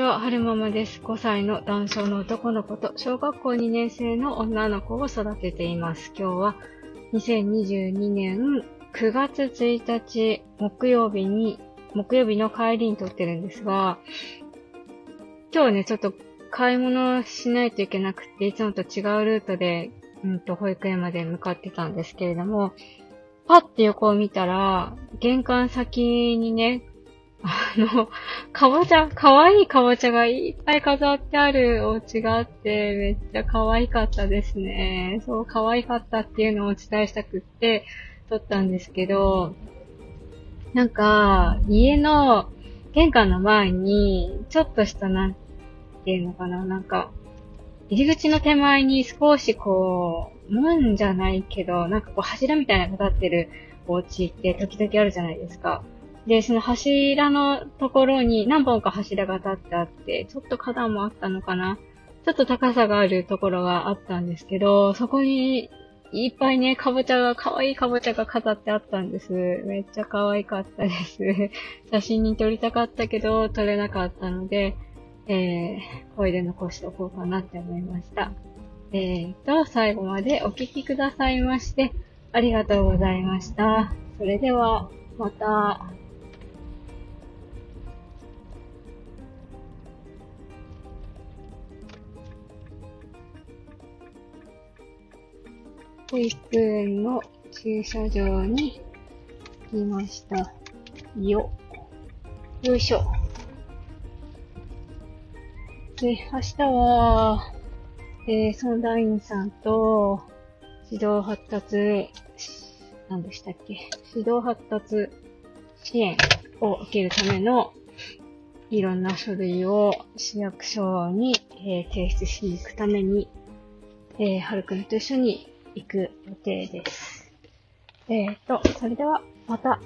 は、はるままです。5歳の男性の男の子と小学校2年生の女の子を育てています。今日は2022年9月1日木曜日に、木曜日の帰りに撮ってるんですが、今日ね、ちょっと買い物しないといけなくて、いつもと違うルートで、うんと、保育園まで向かってたんですけれども、パッて横を見たら、玄関先にね、あの、かぼちゃ、かわいいかぼちゃがいっぱい飾ってあるお家があって、めっちゃ可愛かったですね。そう、可愛かったっていうのをお伝えしたくって、撮ったんですけど、なんか、家の玄関の前に、ちょっとしたなんていうのかな、なんか、入り口の手前に少しこう、門じゃないけど、なんかこう柱みたいなのが立ってるお家って時々あるじゃないですか。で、その柱のところに何本か柱が立ってあって、ちょっと花壇もあったのかなちょっと高さがあるところがあったんですけど、そこにいっぱいね、かぼちゃが、可愛いいかぼちゃが飾ってあったんです。めっちゃ可愛かったです。写真に撮りたかったけど、撮れなかったので、えー、声で残しておこうかなって思いました。えーと、最後までお聞きくださいまして、ありがとうございました。それでは、また。保育園の駐車場に来ました。よ。よいしょ。で、明日は、えー、相談員さんと、指導発達、何でしたっけ？指導発達支援を受けるためのいろんな書類を市役所に、えー提出しに行くために、えー、はるくんと一緒に行く予定です。えーと、それではまた